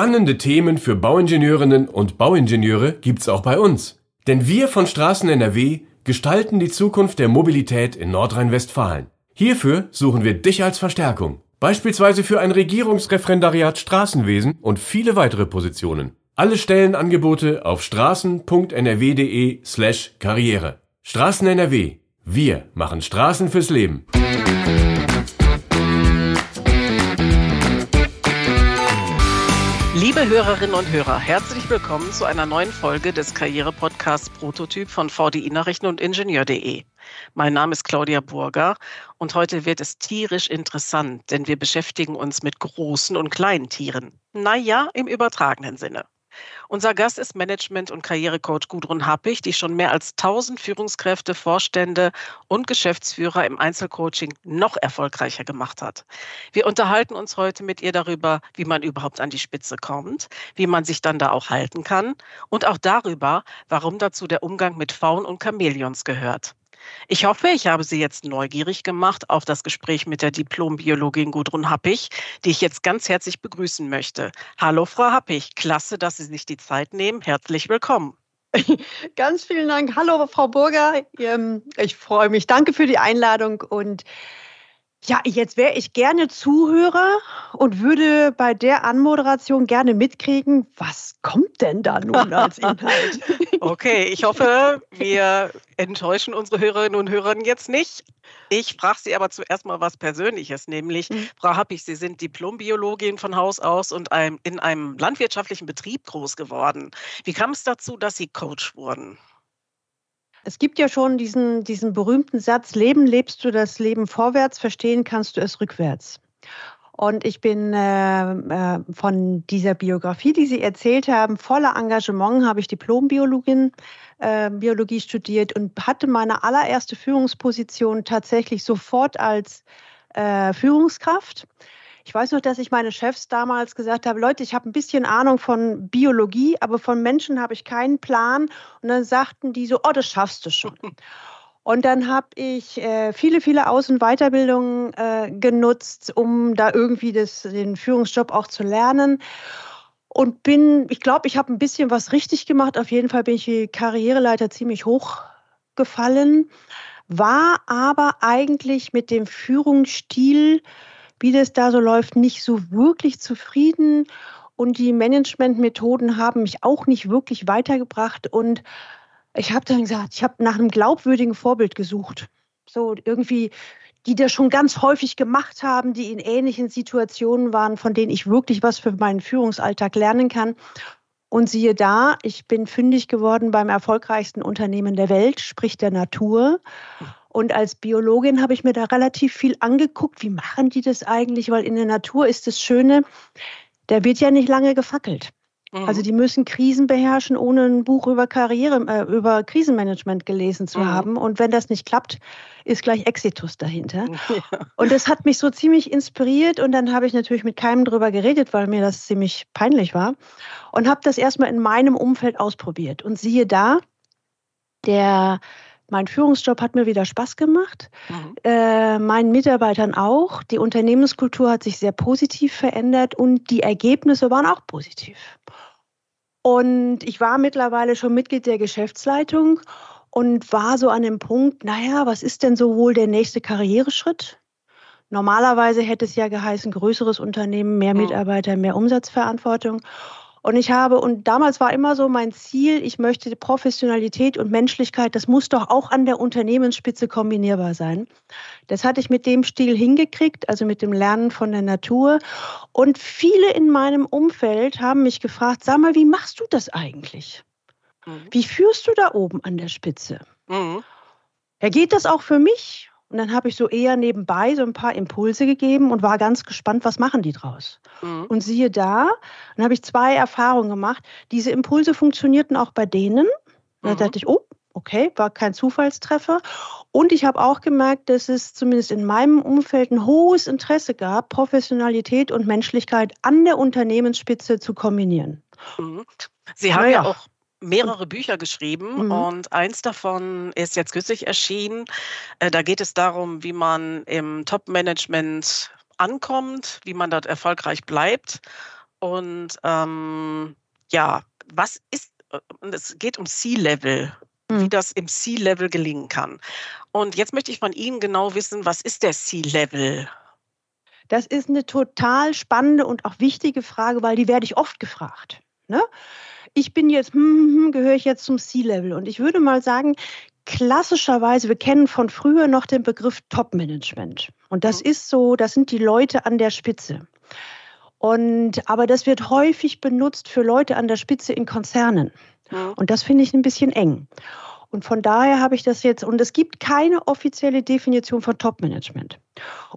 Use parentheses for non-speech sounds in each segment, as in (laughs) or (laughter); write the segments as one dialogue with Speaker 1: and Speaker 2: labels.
Speaker 1: Spannende Themen für Bauingenieurinnen und Bauingenieure gibt's auch bei uns. Denn wir von Straßen NRW gestalten die Zukunft der Mobilität in Nordrhein-Westfalen. Hierfür suchen wir dich als Verstärkung. Beispielsweise für ein Regierungsreferendariat Straßenwesen und viele weitere Positionen. Alle Stellenangebote auf straßen.nrw.de slash Karriere. Straßen NRW. Wir machen Straßen fürs Leben.
Speaker 2: Liebe Hörerinnen und Hörer, herzlich willkommen zu einer neuen Folge des Karriere-Podcasts Prototyp von VDI Nachrichten und Ingenieur.de. Mein Name ist Claudia Burger und heute wird es tierisch interessant, denn wir beschäftigen uns mit großen und kleinen Tieren. Naja, im übertragenen Sinne. Unser Gast ist Management- und Karrierecoach Gudrun Happig, die schon mehr als 1000 Führungskräfte, Vorstände und Geschäftsführer im Einzelcoaching noch erfolgreicher gemacht hat. Wir unterhalten uns heute mit ihr darüber, wie man überhaupt an die Spitze kommt, wie man sich dann da auch halten kann und auch darüber, warum dazu der Umgang mit Faunen und Chamäleons gehört. Ich hoffe, ich habe Sie jetzt neugierig gemacht auf das Gespräch mit der Diplombiologin Gudrun Happig, die ich jetzt ganz herzlich begrüßen möchte. Hallo, Frau Happig. Klasse, dass Sie sich die Zeit nehmen. Herzlich willkommen. (laughs)
Speaker 3: Ganz vielen Dank. Hallo, Frau Burger. Ähm, ich freue mich. Danke für die Einladung und ja, jetzt wäre ich gerne Zuhörer und würde bei der Anmoderation gerne mitkriegen, was kommt denn da nun als (laughs) Inhalt?
Speaker 2: okay, ich hoffe, wir enttäuschen unsere Hörerinnen und Hörer jetzt nicht. Ich frage Sie aber zuerst mal was Persönliches, nämlich, mhm. Frau Happig, Sie sind Diplombiologin von Haus aus und in einem landwirtschaftlichen Betrieb groß geworden. Wie kam es dazu, dass Sie Coach wurden?
Speaker 3: Es gibt ja schon diesen, diesen berühmten Satz, Leben lebst du das Leben vorwärts, verstehen kannst du es rückwärts. Und ich bin äh, äh, von dieser Biografie, die Sie erzählt haben, voller Engagement, habe ich Diplombiologin, äh, Biologie studiert und hatte meine allererste Führungsposition tatsächlich sofort als äh, Führungskraft. Ich weiß noch, dass ich meine Chefs damals gesagt habe, Leute, ich habe ein bisschen Ahnung von Biologie, aber von Menschen habe ich keinen Plan. Und dann sagten die so, oh, das schaffst du schon. (laughs) Und dann habe ich äh, viele, viele Aus- und Weiterbildungen äh, genutzt, um da irgendwie das, den Führungsjob auch zu lernen. Und bin, ich glaube, ich habe ein bisschen was richtig gemacht. Auf jeden Fall bin ich die Karriereleiter ziemlich hoch gefallen, war aber eigentlich mit dem Führungsstil wie das da so läuft, nicht so wirklich zufrieden. Und die Managementmethoden haben mich auch nicht wirklich weitergebracht. Und ich habe dann gesagt, ich habe nach einem glaubwürdigen Vorbild gesucht. So irgendwie, die das schon ganz häufig gemacht haben, die in ähnlichen Situationen waren, von denen ich wirklich was für meinen Führungsalltag lernen kann. Und siehe da, ich bin fündig geworden beim erfolgreichsten Unternehmen der Welt, sprich der Natur. Und als Biologin habe ich mir da relativ viel angeguckt. Wie machen die das eigentlich? Weil in der Natur ist das Schöne, der wird ja nicht lange gefackelt. Mhm. Also die müssen Krisen beherrschen, ohne ein Buch über Karriere, äh, über Krisenmanagement gelesen zu mhm. haben. Und wenn das nicht klappt, ist gleich Exitus dahinter. (laughs) Ja. Und das hat mich so ziemlich inspiriert. Und dann habe ich natürlich mit keinem drüber geredet, weil mir das ziemlich peinlich war. Und habe das erstmal in meinem Umfeld ausprobiert. Und siehe da, der mein Führungsjob hat mir wieder Spaß gemacht, mhm. äh, meinen Mitarbeitern auch. Die Unternehmenskultur hat sich sehr positiv verändert und die Ergebnisse waren auch positiv. Und ich war mittlerweile schon Mitglied der Geschäftsleitung und war so an dem Punkt, naja, was ist denn so wohl der nächste Karriereschritt? Normalerweise hätte es ja geheißen, größeres Unternehmen, mehr mhm. Mitarbeiter, mehr Umsatzverantwortung. Und ich habe, und damals war immer so mein Ziel, ich möchte Professionalität und Menschlichkeit, das muss doch auch an der Unternehmensspitze kombinierbar sein. Das hatte ich mit dem Stil hingekriegt, also mit dem Lernen von der Natur. Und viele in meinem Umfeld haben mich gefragt, sag mal, wie machst du das eigentlich? Mhm. Wie führst du da oben an der Spitze? Mhm. Ja, geht das auch für mich? Und dann habe ich so eher nebenbei so ein paar Impulse gegeben und war ganz gespannt, was machen die draus. Mhm. Und siehe da, dann habe ich zwei Erfahrungen gemacht. Diese Impulse funktionierten auch bei denen. Da mhm. dachte ich, oh, okay, war kein Zufallstreffer. Und ich habe auch gemerkt, dass es zumindest in meinem Umfeld ein hohes Interesse gab, Professionalität und Menschlichkeit an der Unternehmensspitze zu kombinieren.
Speaker 2: Mhm. Sie haben ja, ja auch mehrere Bücher geschrieben mhm. und eins davon ist jetzt kürzlich erschienen. Äh, da geht es darum, wie man im Top-Management ankommt, wie man dort erfolgreich bleibt. Und ähm, ja, was ist, und es geht um C-Level, wie
Speaker 3: Mhm.
Speaker 2: das im C-Level gelingen kann. Und jetzt möchte ich von Ihnen genau wissen, was ist der C-Level?
Speaker 3: Das ist eine total spannende und auch wichtige Frage, weil die werde ich oft gefragt. Ne? Ich bin jetzt, hm, hm, hm, gehöre ich jetzt zum C-Level? Und ich würde mal sagen, klassischerweise, wir kennen von früher noch den Begriff Top-Management. Und das ist so, das sind die Leute an der Spitze. Und, aber das wird häufig benutzt für Leute an der Spitze in Konzernen. Und das finde ich ein bisschen eng. Und von daher habe ich das jetzt, und es gibt keine offizielle Definition von Top-Management.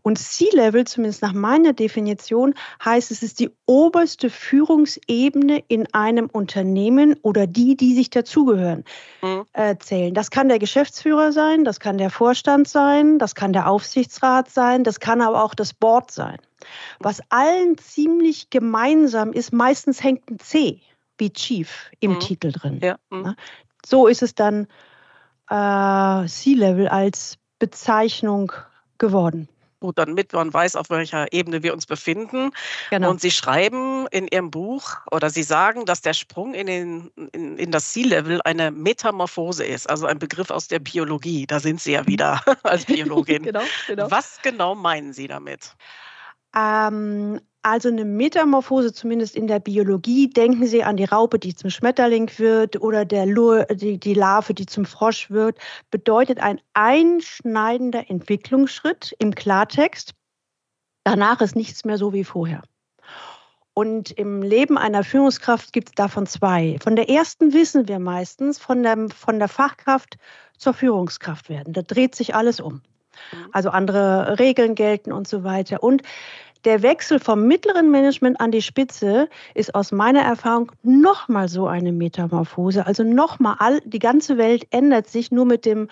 Speaker 3: Und C-Level, zumindest nach meiner Definition, heißt, es ist die oberste Führungsebene in einem Unternehmen oder die, die sich dazugehören,
Speaker 2: Mhm.
Speaker 3: äh, zählen. Das kann der Geschäftsführer sein, das kann der Vorstand sein, das kann der Aufsichtsrat sein, das kann aber auch das Board sein. Was allen ziemlich gemeinsam ist, meistens hängt ein C wie Chief im
Speaker 2: Mhm.
Speaker 3: Titel drin.
Speaker 2: Ja. mhm.
Speaker 3: So ist es dann äh, C-Level als Bezeichnung geworden.
Speaker 2: Gut, damit man weiß, auf welcher Ebene wir uns befinden.
Speaker 3: Genau.
Speaker 2: Und Sie schreiben in Ihrem Buch oder Sie sagen, dass der Sprung in, den, in, in das C-Level eine Metamorphose ist, also ein Begriff aus der Biologie. Da sind Sie ja wieder (laughs) als Biologin. (laughs)
Speaker 3: genau, genau.
Speaker 2: Was genau meinen Sie damit?
Speaker 3: Ähm, also eine Metamorphose, zumindest in der Biologie, denken Sie an die Raupe, die zum Schmetterling wird oder der Lur, die, die Larve, die zum Frosch wird, bedeutet ein einschneidender Entwicklungsschritt im Klartext. Danach ist nichts mehr so wie vorher. Und im Leben einer Führungskraft gibt es davon zwei. Von der ersten wissen wir meistens, von der, von der Fachkraft zur Führungskraft werden. Da dreht sich alles um.
Speaker 2: Mhm.
Speaker 3: Also andere Regeln gelten und so weiter. Und der Wechsel vom mittleren Management an die Spitze ist aus meiner Erfahrung nochmal so eine Metamorphose. Also nochmal, all, die ganze Welt ändert sich nur mit dem,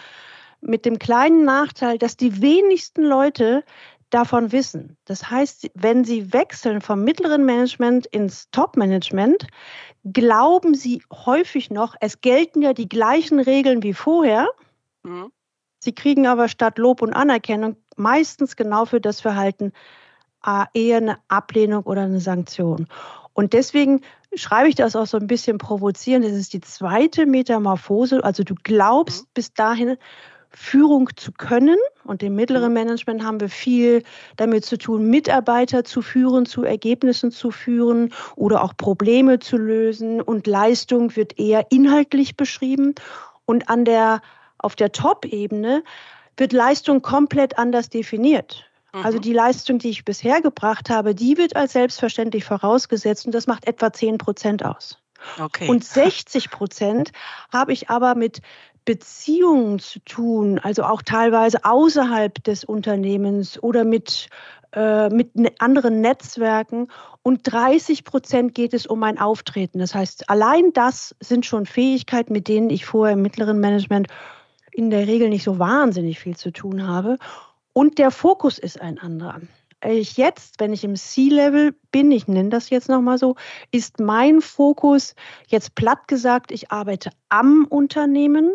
Speaker 3: mit dem kleinen Nachteil, dass die wenigsten Leute davon wissen. Das heißt, wenn sie wechseln vom mittleren Management ins Top-Management, glauben sie häufig noch, es gelten ja die gleichen Regeln wie vorher.
Speaker 2: Mhm.
Speaker 3: Sie kriegen aber statt Lob und Anerkennung meistens genau für das Verhalten äh, eher eine Ablehnung oder eine Sanktion. Und deswegen schreibe ich das auch so ein bisschen provozierend. Das ist die zweite Metamorphose. Also du glaubst
Speaker 2: Mhm.
Speaker 3: bis dahin Führung zu können. Und im mittleren Management haben wir viel damit zu tun, Mitarbeiter zu führen, zu Ergebnissen zu führen oder auch Probleme zu lösen. Und Leistung wird eher inhaltlich beschrieben. Und an der, auf der Top-Ebene wird Leistung komplett anders definiert. Also
Speaker 2: Mhm.
Speaker 3: die Leistung, die ich bisher gebracht habe, die wird als selbstverständlich vorausgesetzt und das macht etwa 10 Prozent aus.
Speaker 2: Okay.
Speaker 3: Und 60 Prozent habe ich aber mit Beziehungen zu tun, also auch teilweise außerhalb des Unternehmens oder mit, äh, mit ne anderen Netzwerken. Und 30 Prozent geht es um mein Auftreten. Das heißt, allein das sind schon Fähigkeiten, mit denen ich vorher im mittleren Management in der Regel nicht so wahnsinnig viel zu tun habe. Und der Fokus ist ein anderer. Ich jetzt, wenn ich im C-Level bin, ich nenne das jetzt nochmal so, ist mein Fokus jetzt platt gesagt, ich arbeite am Unternehmen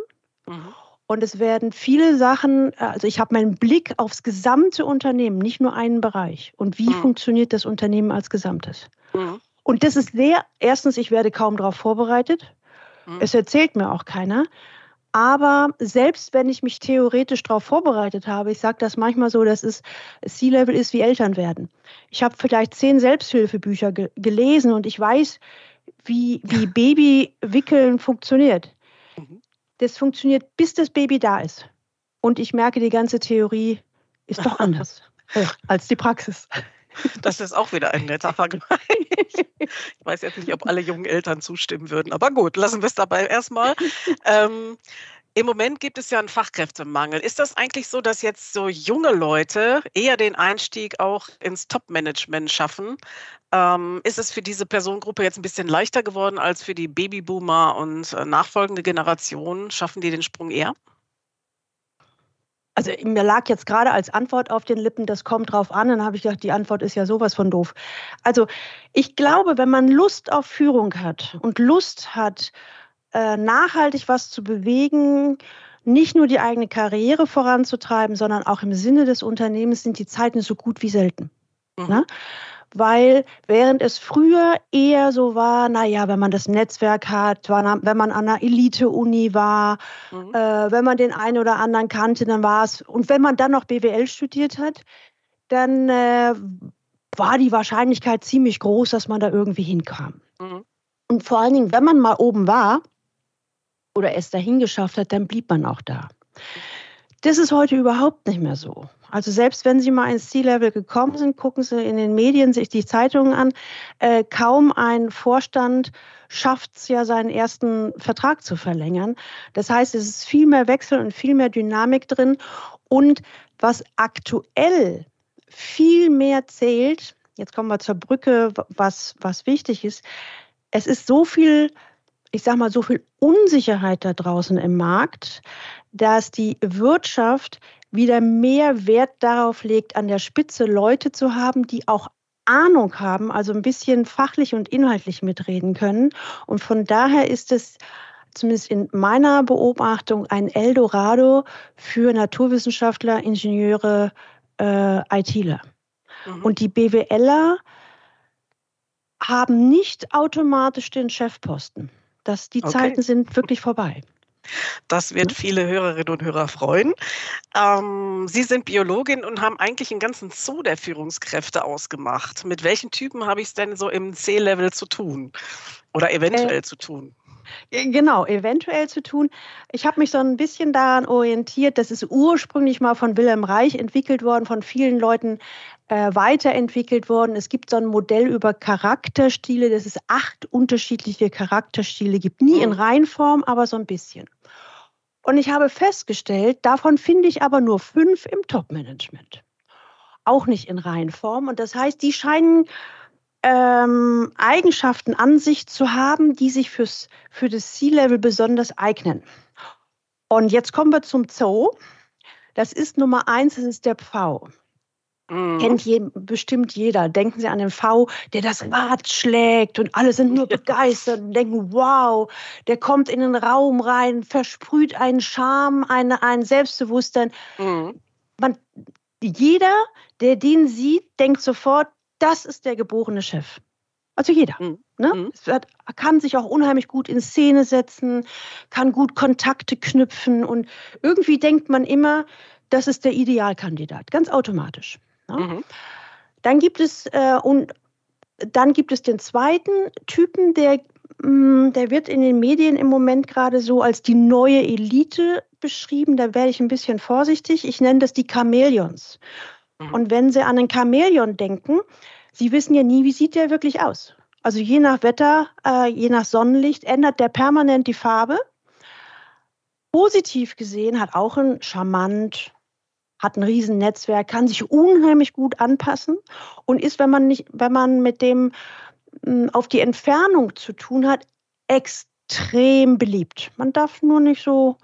Speaker 2: Mhm.
Speaker 3: und es werden viele Sachen, also ich habe meinen Blick aufs gesamte Unternehmen, nicht nur einen Bereich. Und wie
Speaker 2: Mhm.
Speaker 3: funktioniert das Unternehmen als Gesamtes?
Speaker 2: Mhm.
Speaker 3: Und das ist sehr, erstens, ich werde kaum darauf vorbereitet.
Speaker 2: Mhm.
Speaker 3: Es erzählt mir auch keiner. Aber selbst wenn ich mich theoretisch darauf vorbereitet habe, ich sage das manchmal so, dass es C-Level ist wie Eltern werden. Ich habe vielleicht zehn Selbsthilfebücher ge gelesen und ich weiß, wie, wie (laughs) Babywickeln funktioniert.
Speaker 2: Mhm.
Speaker 3: Das funktioniert, bis das Baby da ist. Und ich merke, die ganze Theorie ist doch (laughs) anders äh, als die Praxis.
Speaker 2: Das ist auch wieder ein netter Vergleich. Ich weiß jetzt nicht, ob alle jungen Eltern zustimmen würden, aber gut, lassen wir es dabei erstmal. Ähm, Im Moment gibt es ja einen Fachkräftemangel. Ist das eigentlich so, dass jetzt so junge Leute eher den Einstieg auch ins Top-Management schaffen? Ähm, ist es für diese Personengruppe jetzt ein bisschen leichter geworden als für die Babyboomer und äh, nachfolgende Generationen? Schaffen die den Sprung eher?
Speaker 3: Also mir lag jetzt gerade als Antwort auf den Lippen, das kommt drauf an. Dann habe ich gedacht, die Antwort ist ja sowas von doof. Also ich glaube, wenn man Lust auf Führung hat und Lust hat, äh, nachhaltig was zu bewegen, nicht nur die eigene Karriere voranzutreiben, sondern auch im Sinne des Unternehmens sind die Zeiten so gut wie selten.
Speaker 2: Mhm.
Speaker 3: Weil während es früher eher so war, naja, wenn man das Netzwerk hat, wenn man an einer Elite-Uni war, mhm. äh, wenn man den einen oder anderen kannte, dann war es, und wenn man dann noch BWL studiert hat, dann äh, war die Wahrscheinlichkeit ziemlich groß, dass man da irgendwie hinkam. Mhm. Und vor allen Dingen, wenn man mal oben war oder es dahin geschafft hat, dann blieb man auch da. Das ist heute überhaupt nicht mehr so. Also selbst wenn Sie mal ins C-Level gekommen sind, gucken Sie in den Medien sich die Zeitungen an. Äh, kaum ein Vorstand schafft es ja, seinen ersten Vertrag zu verlängern. Das heißt, es ist viel mehr Wechsel und viel mehr Dynamik drin. Und was aktuell viel mehr zählt, jetzt kommen wir zur Brücke, was, was wichtig ist, es ist so viel, ich sag mal, so viel Unsicherheit da draußen im Markt, dass die Wirtschaft wieder mehr Wert darauf legt, an der Spitze Leute zu haben, die auch Ahnung haben, also ein bisschen fachlich und inhaltlich mitreden können. Und von daher ist es zumindest in meiner Beobachtung ein Eldorado für Naturwissenschaftler, Ingenieure, äh, ITler. Mhm. Und die BWLer haben nicht automatisch den Chefposten. Das, die okay. Zeiten sind wirklich vorbei.
Speaker 2: Das wird viele Hörerinnen und Hörer freuen. Ähm, Sie sind Biologin und haben eigentlich einen ganzen Zoo der Führungskräfte ausgemacht. Mit welchen Typen habe ich es denn so im C-Level zu tun oder eventuell äh, zu tun?
Speaker 3: Genau, eventuell zu tun. Ich habe mich so ein bisschen daran orientiert, das ist ursprünglich mal von Wilhelm Reich entwickelt worden, von vielen Leuten äh, weiterentwickelt worden. Es gibt so ein Modell über Charakterstile, dass es acht unterschiedliche Charakterstile gibt. Nie in mhm. Reinform, aber so ein bisschen. Und ich habe festgestellt, davon finde ich aber nur fünf im Top-Management. Auch nicht in Reihenform. Und das heißt, die scheinen ähm, Eigenschaften an sich zu haben, die sich fürs, für das C-Level besonders eignen. Und jetzt kommen wir zum Zoo. Das ist Nummer eins, das ist der Pfau. Mhm. Kennt je, bestimmt jeder. Denken Sie an den V, der das Rad schlägt und alle sind nur begeistert und denken, wow, der kommt in den Raum rein, versprüht einen Charme, eine, ein Selbstbewusstsein. Mhm. Man, jeder, der den sieht, denkt sofort, das ist der geborene Chef. Also jeder. Mhm. Ne? Mhm. Wird, kann sich auch unheimlich gut in Szene setzen, kann gut Kontakte knüpfen und irgendwie denkt man immer, das ist der Idealkandidat, ganz automatisch. Ne? Mhm. Dann gibt es äh, und dann gibt es den zweiten Typen, der, mh, mm, der wird in den Medien im Moment gerade so als die neue Elite beschrieben. Da werde ich ein bisschen vorsichtig. Ich nenne das die Chamäleons. Mhm. Und wenn Sie an einen Chamäleon denken, Sie wissen ja nie, wie sieht der wirklich aus. Also je nach Wetter, äh, je nach Sonnenlicht ändert der permanent die Farbe. Positiv gesehen hat auch ein charmant, hat ein Riesennetzwerk, kann sich unheimlich gut anpassen und ist, wenn man nicht, wenn man mit dem hm, auf die Entfernung zu tun hat, extrem beliebt. Man darf nur nicht so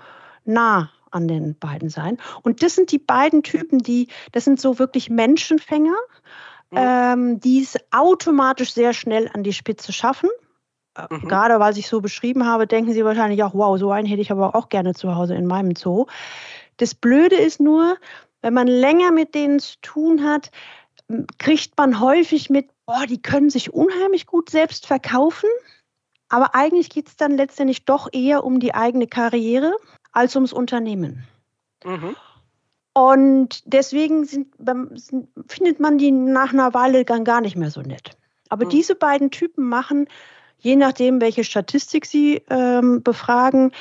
Speaker 3: nah an den beiden sein. Und das sind die beiden Typen, die, das sind so wirklich Menschenfänger, mhm. ähm, die es automatisch sehr schnell an die Spitze schaffen. Äh, mhm. Gerade weil ich so beschrieben habe, denken Sie wahrscheinlich auch, wow, so einen hätte ich aber auch gerne zu Hause in meinem Zoo. Das Blöde ist nur, wenn man länger mit denen zu tun hat, kriegt man häufig mit, boah, die können sich unheimlich gut selbst verkaufen. Aber eigentlich geht es dann letztendlich doch eher um die eigene Karriere als ums Unternehmen. Mhm. Und deswegen sind, sind, findet man die nach einer Weile dann gar nicht mehr so nett. Aber mhm. diese beiden Typen machen, je nachdem, welche Statistik sie ähm, befragen,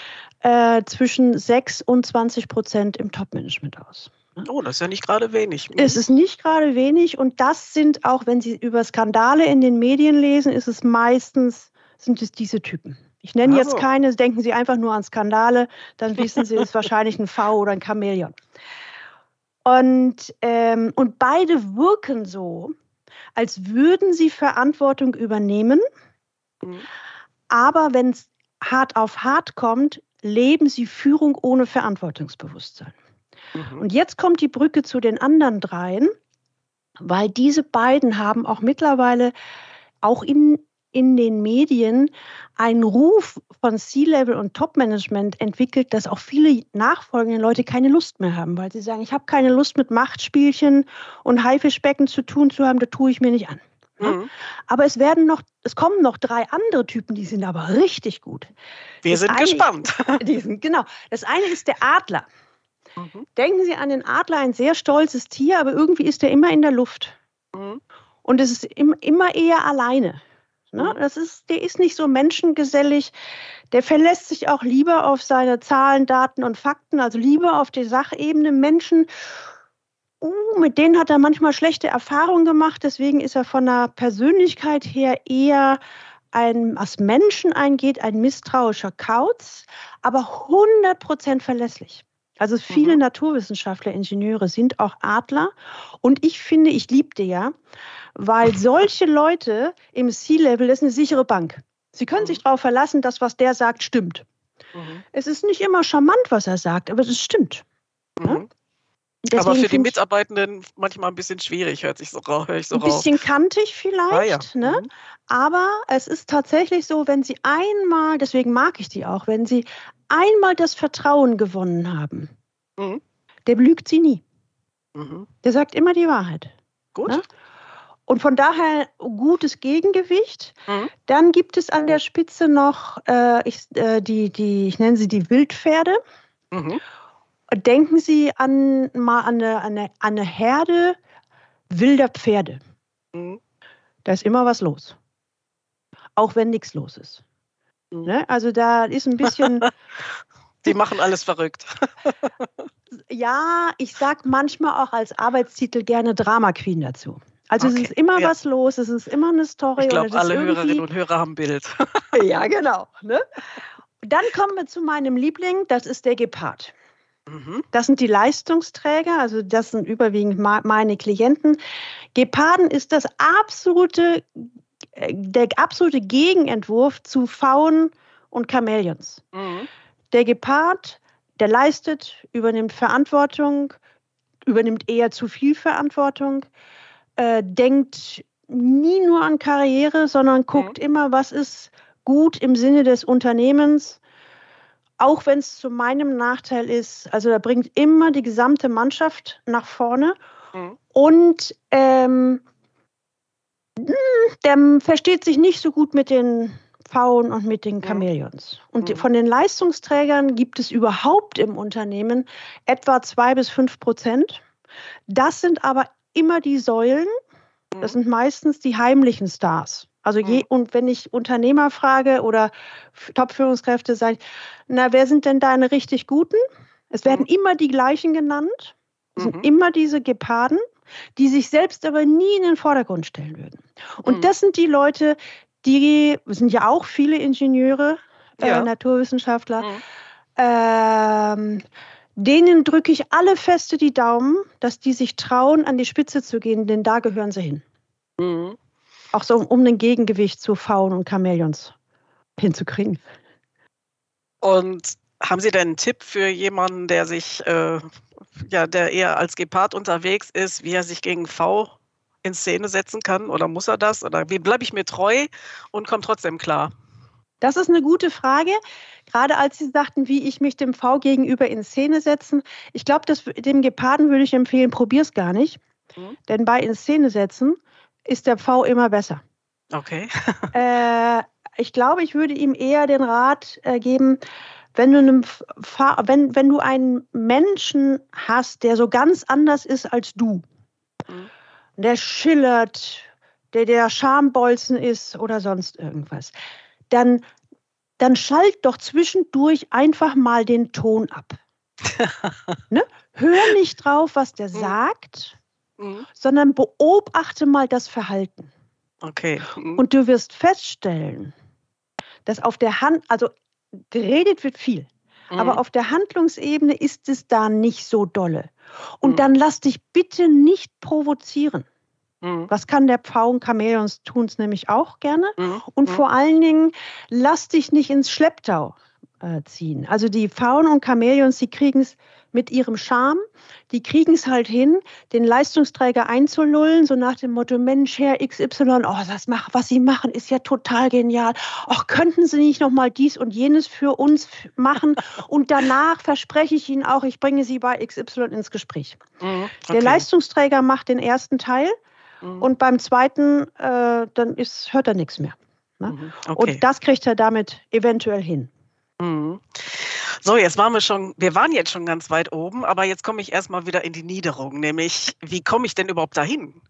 Speaker 3: äh, zwischen 6 und 20 Prozent im Top-Management aus.
Speaker 2: Oh, das ist ja nicht gerade wenig.
Speaker 3: Mhm. Es ist nicht gerade wenig und das sind auch, wenn Sie über Skandale in den Medien lesen, ist es meistens, sind es diese Typen. Ich nenne also. jetzt keine, denken Sie einfach nur an Skandale, dann wissen Sie, es ist (laughs) wahrscheinlich ein V oder ein Chamäleon. Und, ähm, und beide wirken so, als würden sie Verantwortung übernehmen, mhm. aber wenn es hart auf hart kommt, leben sie Führung ohne Verantwortungsbewusstsein. Mhm. Und jetzt kommt die Brücke zu den anderen dreien, weil diese beiden haben auch mittlerweile auch in in den Medien einen Ruf von C-Level und Top-Management entwickelt, dass auch viele nachfolgende Leute keine Lust mehr haben, weil sie sagen, ich habe keine Lust mit Machtspielchen und Haifischbecken zu tun zu haben, da tue ich mir nicht an. Mhm. Aber es werden noch, es kommen noch drei andere Typen, die sind aber richtig gut.
Speaker 2: Wir das sind eine, gespannt. (laughs)
Speaker 3: Die sind, genau. Das eine ist der Adler. Mhm. Denken Sie an den Adler, ein sehr stolzes Tier, aber irgendwie ist er immer in der Luft. Mhm. Und es ist immer eher alleine. Ne? Mhm. Das ist, der ist nicht so menschengesellig. Der verlässt sich auch lieber auf seine Zahlen, Daten und Fakten, also lieber auf die Sachebene. Menschen, uh, mit denen hat er manchmal schlechte Erfahrungen gemacht. Deswegen ist er von der Persönlichkeit her eher ein, was Menschen eingeht, ein misstrauischer Kauz, aber 100% verlässlich. Also viele mhm. Naturwissenschaftler, Ingenieure sind auch Adler. Und ich finde, ich liebte ja, weil (laughs) solche Leute im C-Level, ist eine sichere Bank. Sie können mhm. sich darauf verlassen, dass was der sagt, stimmt. Mhm. Es ist nicht immer charmant, was er sagt, aber es stimmt.
Speaker 2: Mhm. Ja? aber für die Mitarbeitenden manchmal ein bisschen schwierig, hört sich so raus. Hör ich so
Speaker 3: ein bisschen raus. kantig vielleicht, ah, ja. ne? Mhm. aber es ist tatsächlich so, wenn Sie einmal, deswegen mag ich die auch, wenn Sie einmal das Vertrauen gewonnen haben, mhm. der belügt Sie nie. Mhm. Der sagt immer die Wahrheit. Gut. Ne? Und von daher gutes Gegengewicht. Mhm. Dann gibt es an der Spitze noch äh, ich, äh, die, die, ich nenne sie die Wildpferde. Mhm. Denken Sie an mal an eine, an eine, an eine Herde wilder Pferde. Mhm. Da ist immer was los. Auch wenn nichts los ist. Mhm. Ne? Also da ist ein bisschen. (laughs)
Speaker 2: Die machen alles verrückt. (laughs)
Speaker 3: ja, ich sage manchmal auch als Arbeitstitel gerne Drama Queen dazu. Also okay. es ist immer ja. was los, es ist immer eine Story.
Speaker 2: Ich glaube, alle Hörerinnen und Hörer haben Bild. (laughs)
Speaker 3: ja, genau. Ne? Dann kommen wir zu meinem Liebling, das ist der Gepard. Mhm. Das sind die Leistungsträger, also das sind überwiegend meine Klienten. Geparden ist das absolute, äh, der absolute Gegenentwurf zu Pfauen und Chamäleons. Mhm. Der Gepard, der leistet, übernimmt Verantwortung, übernimmt eher zu viel Verantwortung, äh, denkt nie nur an Karriere, sondern guckt mhm. immer, was ist gut im Sinne des Unternehmens, auch wenn es zu meinem Nachteil ist. Also er bringt immer die gesamte Mannschaft nach vorne mhm. und ähm, hm, der versteht sich nicht so gut mit den Pfauen und mit den mhm. Chamäleons. Und mhm. von den Leistungsträgern gibt es überhaupt im Unternehmen etwa zwei bis fünf Prozent. Das sind aber immer die Säulen. Das mhm. sind meistens die heimlichen Stars. Also je, mhm. und wenn ich Unternehmer frage oder Top-Führungskräfte, sage ich, na, wer sind denn deine richtig Guten? Es werden mhm. immer die gleichen genannt. Es mhm. sind immer diese Geparden, die sich selbst aber nie in den Vordergrund stellen würden. Und mhm. das sind die Leute, die sind ja auch viele Ingenieure, äh, ja. Naturwissenschaftler. Mhm. Ähm, Denen drücke ich alle feste die Daumen, dass die sich trauen, an die Spitze zu gehen, denn da gehören sie hin. Mhm. Auch so, um ein Gegengewicht zu Faunen und Chamäleons hinzukriegen.
Speaker 2: Und haben Sie denn einen Tipp für jemanden, der sich, äh, ja, der eher als Gepard unterwegs ist, wie er sich gegen V in Szene setzen kann? Oder muss er das? Oder wie bleibe ich mir treu und komme trotzdem klar?
Speaker 3: Das ist eine gute Frage, gerade als Sie sagten, wie ich mich dem V gegenüber in Szene setzen. Ich glaube, dem Geparden würde ich empfehlen, probier es gar nicht. Mhm. Denn bei in Szene setzen ist der V immer besser.
Speaker 2: Okay. (laughs)
Speaker 3: äh, ich glaube, ich würde ihm eher den Rat äh, geben, wenn du, einem wenn, wenn du einen Menschen hast, der so ganz anders ist als du, mhm. der schillert, der der Schambolzen ist oder sonst irgendwas, dann, dann schalt doch zwischendurch einfach mal den Ton ab. (laughs) ne? Hör nicht drauf, was der mhm. sagt, mhm. sondern beobachte mal das Verhalten.
Speaker 2: Okay.
Speaker 3: Mhm. Und du wirst feststellen, dass auf der Hand, also geredet wird viel, aber mhm. auf der Handlungsebene ist es da nicht so dolle. Und mhm. dann lass dich bitte nicht provozieren. Mhm. Was kann der Pfauen Chamäleons tun es nämlich auch gerne. Und vor allen Dingen, lass dich nicht ins Schlepptau äh, ziehen. Also die Pfauen und Chamäleons, die kriegen es mit ihrem Charme, die kriegen es halt hin, den Leistungsträger einzulullen, so nach dem Motto, Mensch, Herr XY, oh, das mach, was Sie machen, ist ja total genial. Ach, könnten Sie nicht noch mal dies und jenes für uns machen? Und danach verspreche ich Ihnen auch, ich bringe Sie bei XY ins Gespräch. Mhm, okay. Der Leistungsträger macht den ersten Teil Mhm. Und beim zweiten, äh, dann ist, hört er nichts mehr. Ne? Mhm. Okay. Und das kriegt er damit eventuell hin.
Speaker 2: Mhm. So, jetzt waren wir schon, wir waren jetzt schon ganz weit oben, aber jetzt komme ich erstmal wieder in die Niederung, nämlich wie komme ich denn überhaupt dahin?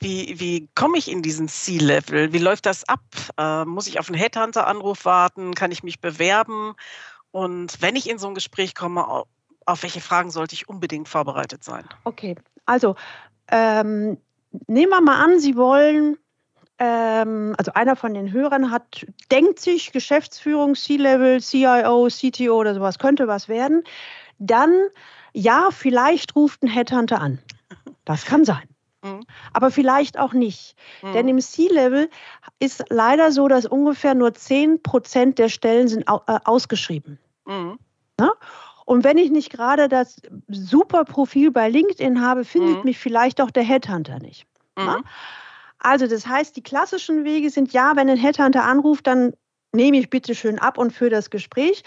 Speaker 2: Wie, wie komme ich in diesen C-Level? Wie läuft das ab? Äh, muss ich auf einen Headhunter-Anruf warten? Kann ich mich bewerben? Und wenn ich in so ein Gespräch komme, auf welche Fragen sollte ich unbedingt vorbereitet sein?
Speaker 3: Okay, also ähm, nehmen wir mal an, Sie wollen ähm, also einer von den Hörern hat, denkt sich Geschäftsführung, C-Level, CIO, CTO oder sowas, könnte was werden, dann ja, vielleicht ruft ein Headhunter an. Das kann sein. Mhm. Aber vielleicht auch nicht. Mhm. Denn im C-Level ist leider so, dass ungefähr nur 10 Prozent der Stellen sind äh, ausgeschrieben. Mhm. Na? Und wenn ich nicht gerade das super Profil bei LinkedIn habe, findet mhm. mich vielleicht auch der Headhunter nicht. Mhm. Also das heißt, die klassischen Wege sind ja, wenn ein Headhunter anruft, dann nehme ich bitte schön ab und für das Gespräch.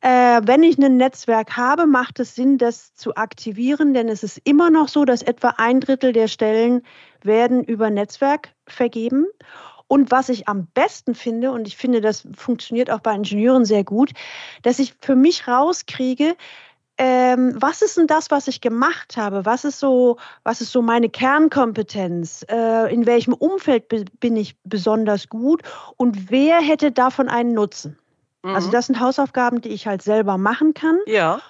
Speaker 3: Äh, wenn ich ein Netzwerk habe, macht es Sinn, das zu aktivieren, denn es ist immer noch so, dass etwa ein Drittel der Stellen werden über Netzwerk vergeben. Und was ich am besten finde, und ich finde, das funktioniert auch bei Ingenieuren sehr gut, dass ich für mich rauskriege, ähm, was ist denn das, was ich gemacht habe? Was ist so, was ist so meine Kernkompetenz? Äh, in welchem Umfeld bin ich besonders gut? Und wer hätte davon einen Nutzen? Also mhm. Also das sind Hausaufgaben, die ich halt selber machen kann.
Speaker 2: Ja.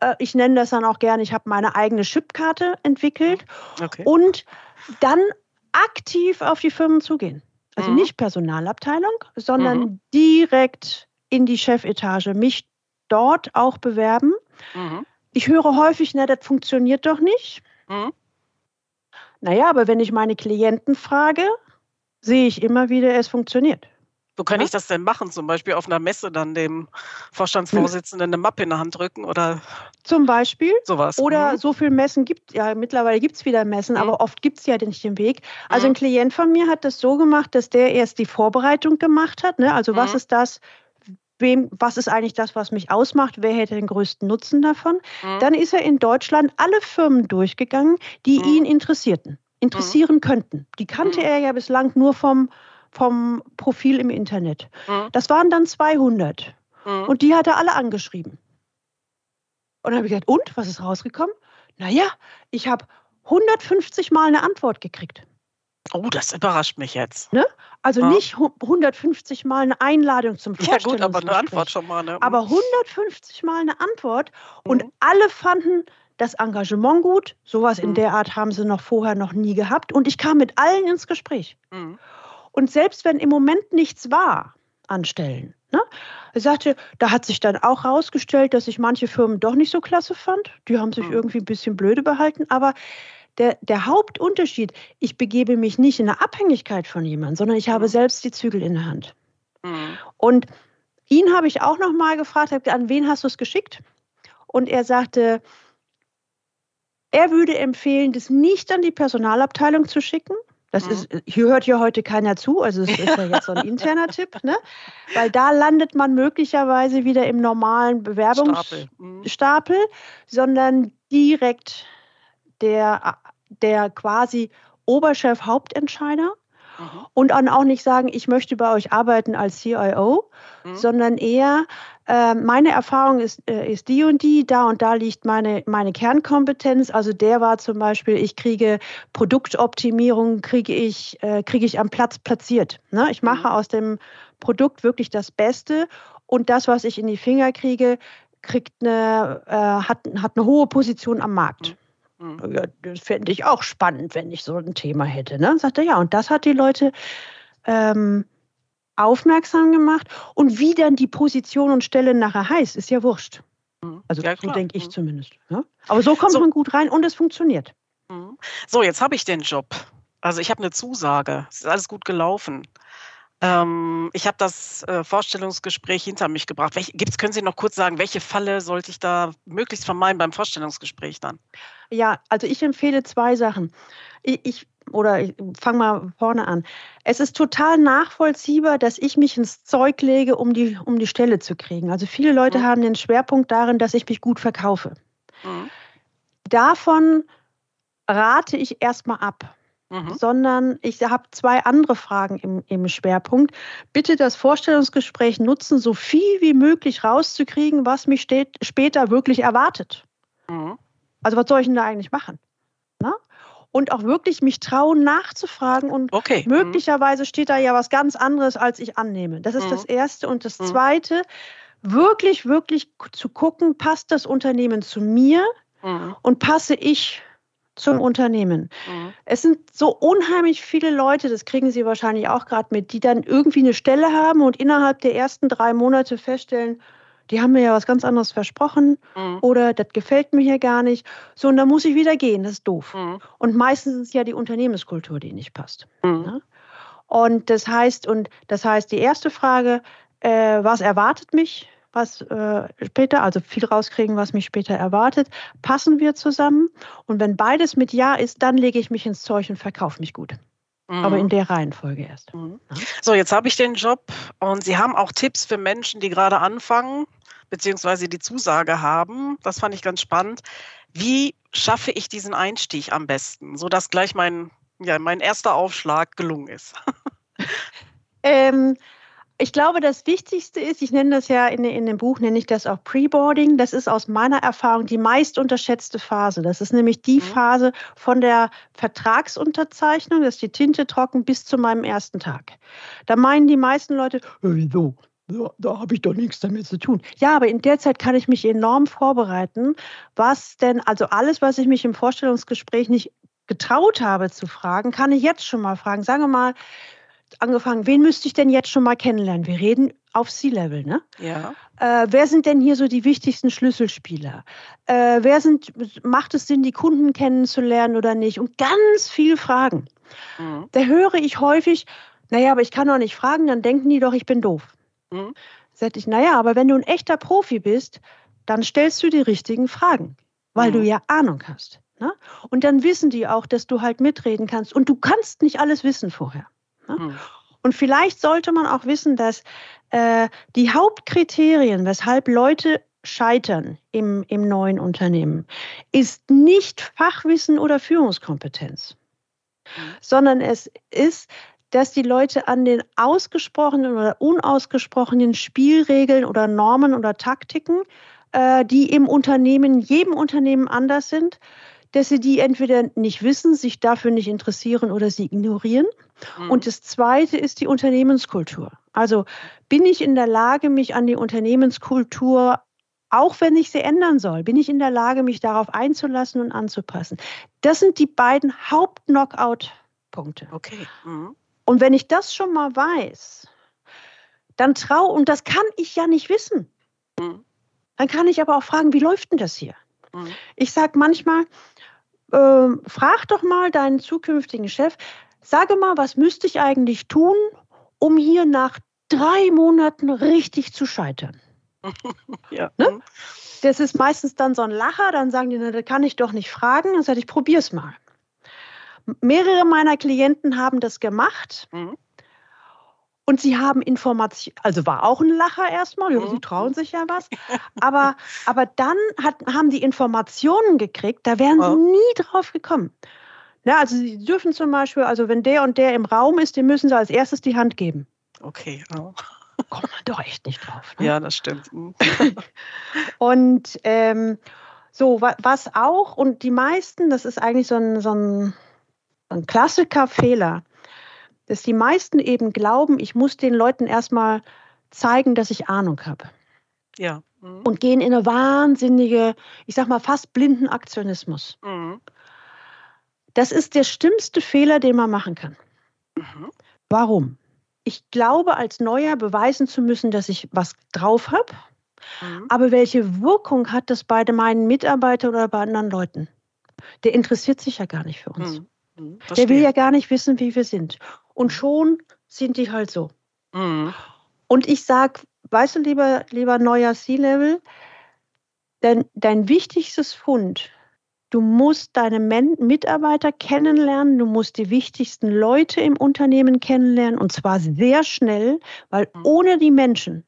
Speaker 3: Äh, ich nenne das dann auch gerne, ich habe meine eigene Chipkarte entwickelt okay. und dann aktiv auf die Firmen zugehen. Also mhm. nicht Personalabteilung, sondern mhm. direkt in die Chefetage, mich dort auch bewerben Mhm. Ich höre häufig, na, das funktioniert doch nicht. Mhm. Naja, aber wenn ich meine Klienten frage, sehe ich immer wieder, es funktioniert.
Speaker 2: Wo kann ja? ich das denn machen? Zum Beispiel auf einer Messe dann dem Vorstandsvorsitzenden eine Mappe in der Hand drücken oder
Speaker 3: zum Beispiel
Speaker 2: sowas.
Speaker 3: Oder mhm. so viele Messen gibt ja mittlerweile gibt es wieder Messen, mhm. aber oft gibt es ja nicht den Weg. Also mhm. ein Klient von mir hat das so gemacht, dass der erst die Vorbereitung gemacht hat. Ne? Also was mhm. ist das, wem, was ist eigentlich das, was mich ausmacht, wer hätte den größten Nutzen davon. Mhm. Dann ist er in Deutschland alle Firmen durchgegangen, die mhm. ihn interessierten, interessieren mhm. könnten. Die kannte mhm. er ja bislang nur vom, vom Profil im Internet. Mhm. Das waren dann 200. Mhm. Und die hat er alle angeschrieben. Und dann habe ich gesagt, und, was ist rausgekommen? Naja, ich habe 150 Mal eine Antwort gekriegt.
Speaker 2: Oh, das überrascht mich jetzt.
Speaker 3: Ne? Also ja. nicht 150 Mal eine Einladung zum
Speaker 2: Vorstellungsgespräch. Ja gut, aber eine Antwort schon mal. Ne?
Speaker 3: Aber 150 Mal eine Antwort und mhm. alle fanden das Engagement gut. Sowas mhm. in der Art haben sie noch vorher noch nie gehabt. Und ich kam mit allen ins Gespräch. Mhm. Und selbst wenn im Moment nichts war an Stellen, ne? er sagte, da hat sich dann auch herausgestellt, dass ich manche Firmen doch nicht so klasse fand. Die haben sich mhm. irgendwie ein bisschen blöde behalten. Aber der, der Hauptunterschied, ich begebe mich nicht in eine Abhängigkeit von jemandem, sondern ich habe mhm. selbst die Zügel in der Hand. Mhm. Und ihn habe ich auch noch mal gefragt, an wen hast du es geschickt? Und er sagte, er würde empfehlen, das nicht an die Personalabteilung zu schicken. Das mhm. ist, hier hört ja heute keiner zu, also es ist ja jetzt so ein (laughs) interner Tipp, ne? Weil da landet man möglicherweise wieder im normalen Bewerbungsstapel, mhm. sondern direkt der, der quasi Oberchef Hauptentscheider mhm. und dann auch nicht sagen, ich möchte bei euch arbeiten als CIO, mhm. sondern eher, äh, meine Erfahrung ist, äh, ist die und die, da und da liegt meine, meine Kernkompetenz. Also der war zum Beispiel, ich kriege Produktoptimierung, kriege ich, äh, kriege ich am Platz platziert. Ne? Ich mache mhm. aus dem Produkt wirklich das Beste und das, was ich in die Finger kriege, kriegt eine, äh, hat, hat eine hohe Position am Markt. Mhm. Mhm. Ja, das fände ich auch spannend, wenn ich so ein Thema hätte. Ne? Sagt er, ja, und das hat die Leute ähm, aufmerksam gemacht. Und wie dann die Position und Stelle nachher heißt, ist ja wurscht. Mhm. Also ja, so denke ich mhm. zumindest. Ne? Aber so kommt so. man gut rein und es funktioniert.
Speaker 2: Mhm. So, jetzt habe ich den Job. Also ich habe eine Zusage. Es ist alles gut gelaufen. Ähm, ich habe das äh, Vorstellungsgespräch hinter mich gebracht. Welch, gibt's, können Sie noch kurz sagen, welche Falle sollte ich da möglichst vermeiden beim Vorstellungsgespräch dann?
Speaker 3: Ja, also ich empfehle zwei Sachen. Ich, ich oder ich fange mal vorne an. Es ist total nachvollziehbar, dass ich mich ins Zeug lege, um die, um die Stelle zu kriegen. Also viele Leute mhm. haben den Schwerpunkt darin, dass ich mich gut verkaufe. Mhm. Davon rate ich erstmal ab. Mhm. sondern ich habe zwei andere Fragen im, im Schwerpunkt. Bitte das Vorstellungsgespräch nutzen, so viel wie möglich rauszukriegen, was mich steht, später wirklich erwartet. Mhm. Also was soll ich denn da eigentlich machen? Na? Und auch wirklich mich trauen, nachzufragen. Und okay. Mhm. möglicherweise steht da ja was ganz anderes, als ich annehme. Das ist mhm. das Erste. Und das mhm. Zweite, wirklich, wirklich zu gucken, passt das Unternehmen zu mir mhm. und passe ich zum Unternehmen. Mhm. Es sind so unheimlich viele Leute, das kriegen Sie wahrscheinlich auch gerade mit, die dann irgendwie eine Stelle haben und innerhalb der ersten drei Monate feststellen, die haben mir ja was ganz anderes versprochen mhm. oder das gefällt mir hier gar nicht. So, und dann muss ich wieder gehen, das ist doof. Mhm. Und meistens ist es ja die Unternehmenskultur, die nicht passt. Mhm. Ne? Und das heißt, und das heißt, die erste Frage, äh, was erwartet mich? Was äh, später, also viel rauskriegen, was mich später erwartet. Passen wir zusammen? Und wenn beides mit Ja ist, dann lege ich mich ins Zeug und verkaufe mich gut. Mhm. Aber in der Reihenfolge erst. Mhm.
Speaker 2: So, jetzt habe ich den Job und Sie haben auch Tipps für Menschen, die gerade anfangen, beziehungsweise die Zusage haben. Das fand ich ganz spannend. Wie schaffe ich diesen Einstieg am besten, sodass gleich mein, ja, mein erster Aufschlag gelungen ist? (laughs)
Speaker 3: ähm, ich glaube, das Wichtigste ist, ich nenne das ja in, in dem Buch, nenne ich das auch Preboarding. Das ist aus meiner Erfahrung die meist unterschätzte Phase. Das ist nämlich die mhm. Phase von der Vertragsunterzeichnung, dass die Tinte trocken, bis zu meinem ersten Tag. Da meinen die meisten Leute, wieso? Ja, da habe ich doch nichts damit zu tun. Ja, aber in der Zeit kann ich mich enorm vorbereiten, was denn, also alles, was ich mich im Vorstellungsgespräch nicht getraut habe zu fragen, kann ich jetzt schon mal fragen. Sagen wir mal, angefangen, wen müsste ich denn jetzt schon mal kennenlernen? Wir reden auf C-Level, ne?
Speaker 2: Ja.
Speaker 3: Äh, wer sind denn hier so die wichtigsten Schlüsselspieler? Äh, wer sind, macht es Sinn, die Kunden kennenzulernen oder nicht? Und ganz viele Fragen. Mhm. Da höre ich häufig, naja, aber ich kann doch nicht fragen, dann denken die doch, ich bin doof. Mhm. Sag ich, naja, aber wenn du ein echter Profi bist, dann stellst du die richtigen Fragen, weil mhm. du ja Ahnung hast. Ne? Und dann wissen die auch, dass du halt mitreden kannst. Und du kannst nicht alles wissen vorher. Ne? Hm. Und vielleicht sollte man auch wissen, dass äh, die Hauptkriterien, weshalb Leute scheitern im, im neuen Unternehmen, ist nicht Fachwissen oder Führungskompetenz, hm. sondern es ist, dass die Leute an den ausgesprochenen oder unausgesprochenen Spielregeln oder Normen oder Taktiken, äh, die im Unternehmen, jedem Unternehmen anders sind, dass sie die entweder nicht wissen, sich dafür nicht interessieren oder sie ignorieren. Mhm. Und das Zweite ist die Unternehmenskultur. Also bin ich in der Lage, mich an die Unternehmenskultur, auch wenn ich sie ändern soll, bin ich in der Lage, mich darauf einzulassen und anzupassen. Das sind die beiden Haupt-Knockout-Punkte.
Speaker 2: Okay. Mhm.
Speaker 3: Und wenn ich das schon mal weiß, dann trau, und das kann ich ja nicht wissen. Mhm. Dann kann ich aber auch fragen, wie läuft denn das hier? Mhm. Ich sage manchmal, äh, frag doch mal deinen zukünftigen Chef, sage mal, was müsste ich eigentlich tun, um hier nach drei Monaten richtig zu scheitern? (laughs)
Speaker 2: ja. Ne?
Speaker 3: Das ist meistens dann so ein Lacher, dann sagen die, na, das kann ich doch nicht fragen. Dann sage ich, probier's mal. Mehrere meiner Klienten haben das gemacht. Mhm. Und sie haben Informationen, also war auch ein Lacher erstmal, ja, sie mhm. trauen sich ja was. Aber, aber dann hat, haben die Informationen gekriegt, da wären sie nie drauf gekommen. Ja, also sie dürfen zum Beispiel, also wenn der und der im Raum ist, dem müssen sie als erstes die Hand geben.
Speaker 2: Okay. Oh.
Speaker 3: Kommt man doch echt nicht drauf. Ne?
Speaker 2: Ja, das stimmt. Mhm. (laughs)
Speaker 3: und ähm, so, was auch, und die meisten, das ist eigentlich so ein, so ein, ein Klassiker-Fehler dass die meisten eben glauben, ich muss den Leuten erstmal zeigen, dass ich Ahnung habe.
Speaker 2: Ja.
Speaker 3: Mhm. Und gehen in eine wahnsinnige, ich sag mal fast blinden Aktionismus. Mhm. Das ist der schlimmste Fehler, den man machen kann. Mhm. Warum? Ich glaube, als Neuer beweisen zu müssen, dass ich was drauf habe. Mhm. Aber welche Wirkung hat das bei meinen Mitarbeitern oder bei anderen Leuten? Der interessiert sich ja gar nicht für uns. Mhm. Mhm. Der will ja gar nicht wissen, wie wir sind. Und schon sind die halt so. Mhm. Und ich sage, weißt du, lieber, lieber neuer C-Level, dein, dein wichtigstes Fund, du musst deine Men Mitarbeiter kennenlernen, du musst die wichtigsten Leute im Unternehmen kennenlernen und zwar sehr schnell, weil mhm. ohne die Menschen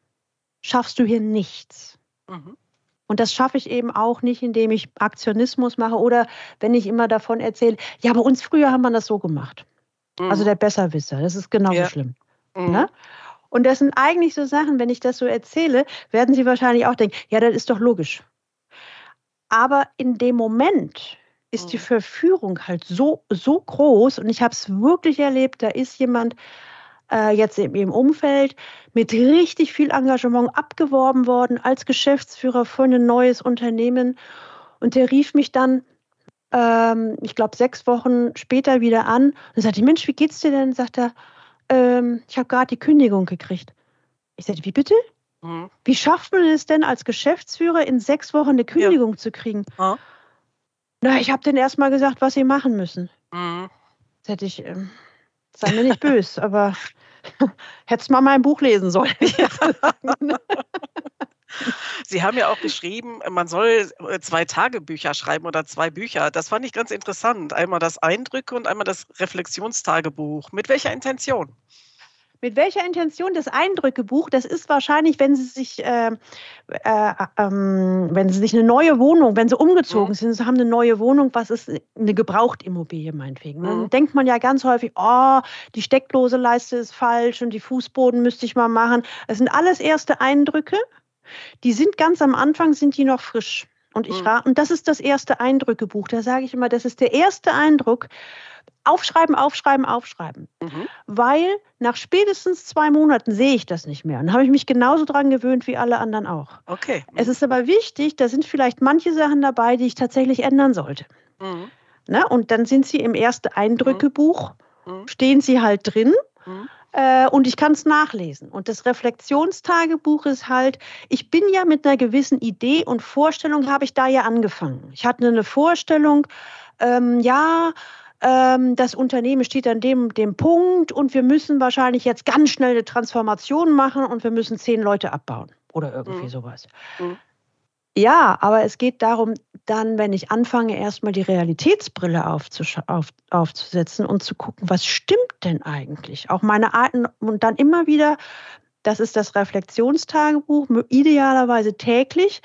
Speaker 3: schaffst du hier nichts. Mhm. Und das schaffe ich eben auch nicht, indem ich Aktionismus mache oder wenn ich immer davon erzähle, ja, bei uns früher haben wir das so gemacht. Mhm. Also der Besserwisser, das ist genauso ja. schlimm. Mhm. Ne? Und das sind eigentlich so Sachen, wenn ich das so erzähle, werden Sie wahrscheinlich auch denken, ja, das ist doch logisch. Aber in dem Moment ist die mhm. Verführung halt so, so groß und ich habe es wirklich erlebt, da ist jemand, äh, jetzt im, im Umfeld mit richtig viel Engagement abgeworben worden als Geschäftsführer für ein neues Unternehmen. Und der rief mich dann, ähm, ich glaube, sechs Wochen später wieder an und sagte, Mensch, wie geht's dir denn? Sagt er, ähm, ich habe gerade die Kündigung gekriegt. Ich sagte, wie bitte? Mhm. Wie schafft man es denn als Geschäftsführer in sechs Wochen eine Kündigung ja. zu kriegen? Mhm. Na, ich habe denen erstmal gesagt, was sie machen müssen. Mhm. Das hätte ich, ähm, sei mir nicht böse, (laughs) aber (laughs) hättest mal mein Buch lesen sollen.
Speaker 2: Sie haben ja auch geschrieben, man soll äh, zwei Tagebücher schreiben oder zwei Bücher. Das fand ich ganz interessant. Einmal das Eindrücke und einmal das Reflexionstagebuch. Mit welcher Intention?
Speaker 3: Mit welcher Intention das Eindrückebuch? Das ist wahrscheinlich, wenn Sie sich, äh, äh, ähm, wenn Sie sich eine neue Wohnung, wenn Sie umgezogen mhm. sind, Sie haben eine neue Wohnung, was ist eine Gebrauchtimmobilie meinetwegen. Dann mhm. denkt man ja ganz häufig, oh, die Steckdose Leiste ist falsch und die Fußboden müsste ich mal machen. Das sind alles erste Eindrücke. Die sind ganz am Anfang, sind die noch frisch. Und ich mhm. und das ist das erste Eindrückebuch. Da sage ich immer, das ist der erste Eindruck, aufschreiben, aufschreiben, aufschreiben. Mhm. Weil nach spätestens zwei Monaten sehe ich das nicht mehr. Und habe ich mich genauso dran gewöhnt wie alle anderen auch.
Speaker 2: Okay.
Speaker 3: Mhm. Es ist aber wichtig, da sind vielleicht manche Sachen dabei, die ich tatsächlich ändern sollte. Mhm. Ne? Und dann sind sie im ersten Eindrückebuch, mhm. mhm. stehen sie halt drin. Mhm. Äh, und ich kann es nachlesen. Und das Reflexionstagebuch ist halt, ich bin ja mit einer gewissen Idee und Vorstellung, habe ich da ja angefangen. Ich hatte eine Vorstellung, ähm, ja, ähm, das Unternehmen steht an dem, dem Punkt und wir müssen wahrscheinlich jetzt ganz schnell eine Transformation machen und wir müssen zehn Leute abbauen oder irgendwie mhm. sowas. Mhm. Ja, aber es geht darum, dann, wenn ich anfange, erstmal die Realitätsbrille auf, aufzusetzen und zu gucken, was stimmt denn eigentlich? Auch meine Arten und dann immer wieder, das ist das Reflexionstagebuch, idealerweise täglich,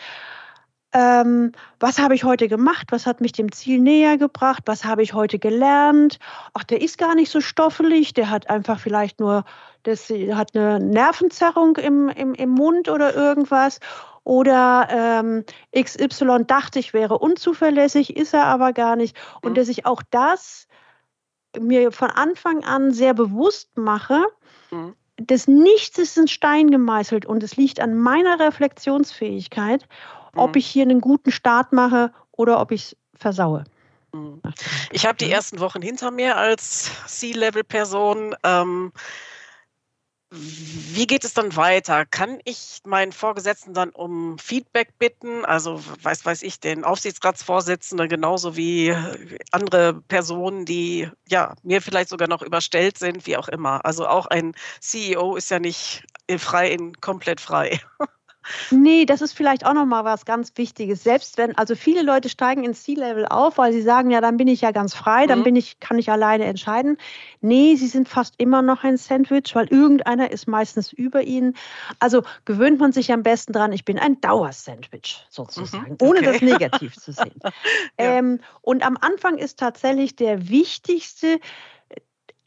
Speaker 3: ähm, was habe ich heute gemacht, was hat mich dem Ziel näher gebracht, was habe ich heute gelernt. Ach, der ist gar nicht so stoffelig, der hat einfach vielleicht nur, das hat eine Nervenzerrung im, im, im Mund oder irgendwas. Oder ähm, XY dachte ich wäre unzuverlässig, ist er aber gar nicht. Und mhm. dass ich auch das mir von Anfang an sehr bewusst mache, mhm. das Nichts ist in Stein gemeißelt und es liegt an meiner Reflexionsfähigkeit ob mhm. ich hier einen guten Start mache oder ob ich es versaue.
Speaker 2: Mhm. Ich habe die ersten Wochen hinter mir als C-Level-Person. Ähm, wie geht es dann weiter? Kann ich meinen Vorgesetzten dann um Feedback bitten? Also weiß weiß ich, den Aufsichtsratsvorsitzenden genauso wie andere Personen, die ja mir vielleicht sogar noch überstellt sind, wie auch immer. Also auch ein CEO ist ja nicht frei in komplett frei. (laughs)
Speaker 3: Nee, das ist vielleicht auch nochmal was ganz Wichtiges. Selbst wenn, also viele Leute steigen ins C-Level auf, weil sie sagen, ja, dann bin ich ja ganz frei, dann mhm. bin ich, kann ich alleine entscheiden. Nee, sie sind fast immer noch ein Sandwich, weil irgendeiner ist meistens über ihnen. Also gewöhnt man sich am besten dran, ich bin ein Dauersandwich sozusagen, mhm. okay. ohne das negativ zu sehen. (laughs) ja. ähm, und am Anfang ist tatsächlich der wichtigste,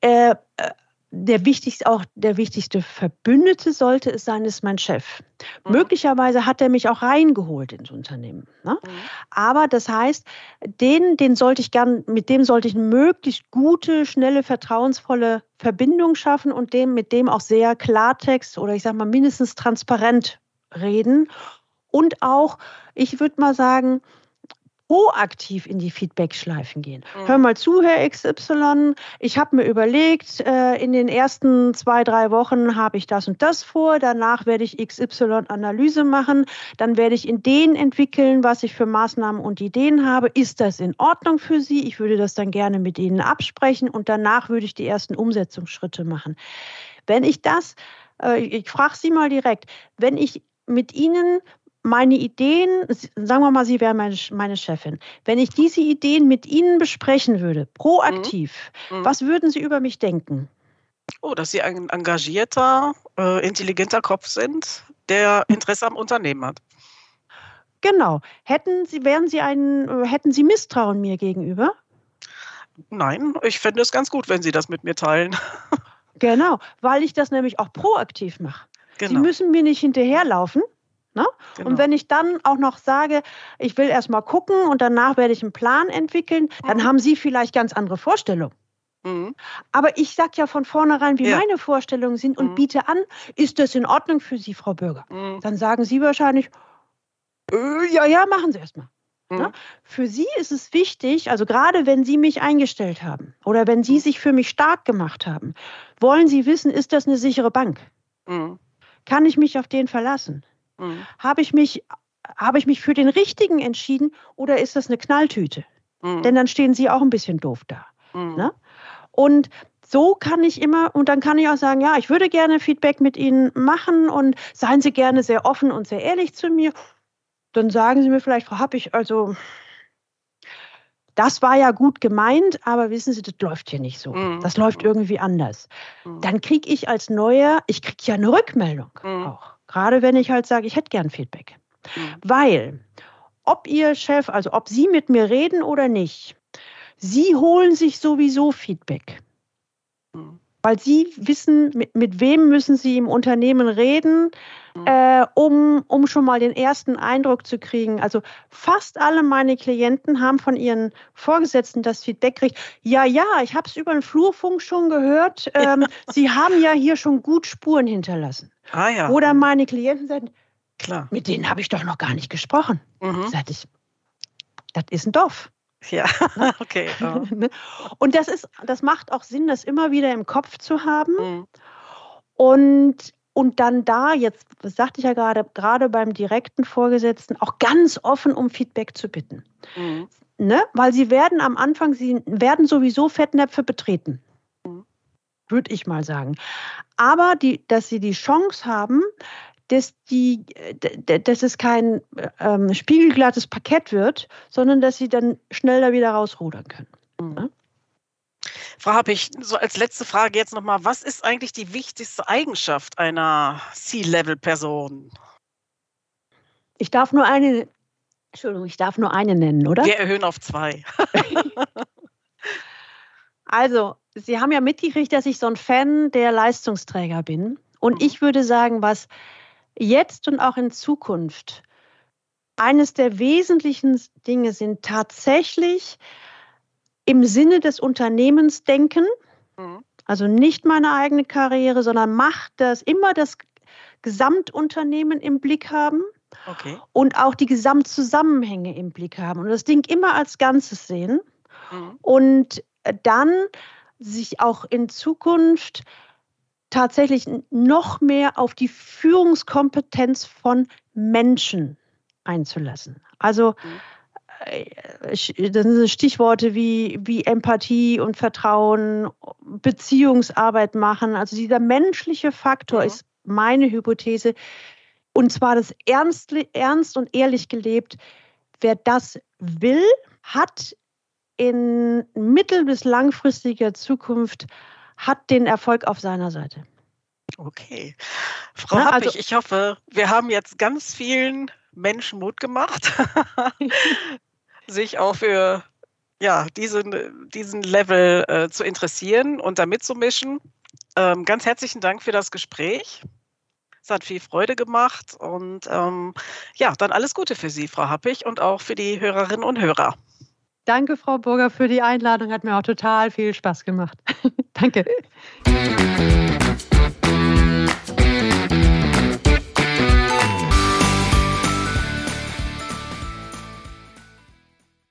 Speaker 3: äh, äh der wichtigste, auch der wichtigste Verbündete sollte es sein, ist mein Chef. Mhm. Möglicherweise hat er mich auch reingeholt ins Unternehmen. Ne? Mhm. Aber das heißt, den, den sollte ich gern, mit dem sollte ich eine möglichst gute, schnelle, vertrauensvolle Verbindung schaffen und dem, mit dem auch sehr Klartext oder ich sag mal mindestens transparent reden. Und auch, ich würde mal sagen, proaktiv in die Feedback-Schleifen gehen. Mhm. Hör mal zu, Herr XY, ich habe mir überlegt, äh, in den ersten zwei, drei Wochen habe ich das und das vor, danach werde ich XY-Analyse machen, dann werde ich in denen entwickeln, was ich für Maßnahmen und Ideen habe. Ist das in Ordnung für Sie? Ich würde das dann gerne mit Ihnen absprechen und danach würde ich die ersten Umsetzungsschritte machen. Wenn ich das, äh, ich frage Sie mal direkt, wenn ich mit Ihnen meine Ideen, sagen wir mal, Sie wären meine, meine Chefin, wenn ich diese Ideen mit Ihnen besprechen würde, proaktiv, mhm. mhm. was würden Sie über mich denken?
Speaker 2: Oh, dass Sie ein engagierter, äh, intelligenter Kopf sind, der Interesse am Unternehmen hat.
Speaker 3: Genau. Hätten Sie, wären Sie ein, hätten Sie Misstrauen mir gegenüber?
Speaker 2: Nein, ich fände es ganz gut, wenn Sie das mit mir teilen. (laughs)
Speaker 3: Genau, weil ich das nämlich auch proaktiv mache. Genau. Sie müssen mir nicht hinterherlaufen. Ne? Genau. Und wenn ich dann auch noch sage, ich will erst mal gucken und danach werde ich einen Plan entwickeln, dann mhm. haben Sie vielleicht ganz andere Vorstellungen. Mhm. Aber ich sage ja von vornherein, wie ja. meine Vorstellungen sind und mhm. biete an, ist das in Ordnung für Sie, Frau Bürger? Mhm. Dann sagen Sie wahrscheinlich, äh, ja, ja, machen Sie erst mal. Ne? Mhm. Für Sie ist es wichtig, also gerade wenn Sie mich eingestellt haben oder wenn Sie sich für mich stark gemacht haben, wollen Sie wissen, ist das eine sichere Bank? Kann ich mich auf den verlassen? Mhm. Habe ich mich habe ich mich für den richtigen entschieden oder ist das eine Knalltüte? Mhm. Denn dann stehen Sie auch ein bisschen doof da. Mhm. Ne? Und so kann ich immer, und dann kann ich auch sagen, ja, ich würde gerne Feedback mit Ihnen machen und seien Sie gerne sehr offen und sehr ehrlich zu mir dann sagen Sie mir vielleicht, Frau Happig, also das war ja gut gemeint, aber wissen Sie, das läuft hier nicht so. Mhm. Das läuft irgendwie anders. Mhm. Dann kriege ich als Neuer, ich kriege ja eine Rückmeldung mhm. auch. Gerade wenn ich halt sage, ich hätte gern Feedback. Mhm. Weil, ob Ihr Chef, also ob Sie mit mir reden oder nicht, Sie holen sich sowieso Feedback. Mhm weil sie wissen, mit, mit wem müssen sie im Unternehmen reden, mhm. äh, um, um schon mal den ersten Eindruck zu kriegen. Also fast alle meine Klienten haben von ihren Vorgesetzten das Feedback gekriegt, ja, ja, ich habe es über den Flurfunk schon gehört, ähm, (laughs) sie haben ja hier schon gut Spuren hinterlassen. Ah, ja. Oder meine Klienten sagen, Klar. mit denen habe ich doch noch gar nicht gesprochen. Mhm. Sag ich, das ist ein Dorf.
Speaker 2: Ja, (laughs) okay. Oh. (laughs)
Speaker 3: Und das ist, das macht auch Sinn, das immer wieder im Kopf zu haben. Mhm. Und, und dann da, jetzt, das sagte ich ja gerade, gerade beim direkten Vorgesetzten, auch ganz offen um Feedback zu bitten. Mhm. Ne? Weil sie werden am Anfang, sie werden sowieso Fettnäpfe betreten. Würde ich mal sagen. Aber die, dass sie die Chance haben, dass, die, dass es kein ähm, spiegelglattes Parkett wird, sondern dass sie dann schnell da wieder rausrudern können. Mhm. Ja?
Speaker 2: Frau Happig, so als letzte Frage jetzt nochmal, was ist eigentlich die wichtigste Eigenschaft einer C-Level-Person?
Speaker 3: Ich darf nur eine, Entschuldigung, ich darf nur eine nennen, oder?
Speaker 2: Wir erhöhen auf zwei. (laughs)
Speaker 3: also, Sie haben ja mitgekriegt, dass ich so ein Fan der Leistungsträger bin. Und ich würde sagen, was jetzt und auch in Zukunft eines der wesentlichen Dinge sind tatsächlich im Sinne des Unternehmens denken, mhm. also nicht meine eigene Karriere, sondern macht das immer das Gesamtunternehmen im Blick haben okay. und auch die Gesamtzusammenhänge im Blick haben und das Ding immer als Ganzes sehen mhm. und dann sich auch in Zukunft tatsächlich noch mehr auf die Führungskompetenz von Menschen einzulassen. Also äh, das sind Stichworte wie, wie Empathie und Vertrauen, Beziehungsarbeit machen. Also dieser menschliche Faktor mhm. ist meine Hypothese. Und zwar das ernst, ernst und ehrlich gelebt. Wer das will, hat in mittel- bis langfristiger Zukunft hat den Erfolg auf seiner Seite.
Speaker 2: Okay. Frau Na, Happig, also, ich hoffe, wir haben jetzt ganz vielen Menschen Mut gemacht, (laughs) sich auch für ja, diesen, diesen Level äh, zu interessieren und da mitzumischen. Ähm, ganz herzlichen Dank für das Gespräch. Es hat viel Freude gemacht und ähm, ja, dann alles Gute für Sie, Frau Happig, und auch für die Hörerinnen und Hörer.
Speaker 3: Danke, Frau Burger, für die Einladung. Hat mir auch total viel Spaß gemacht. (laughs) Danke.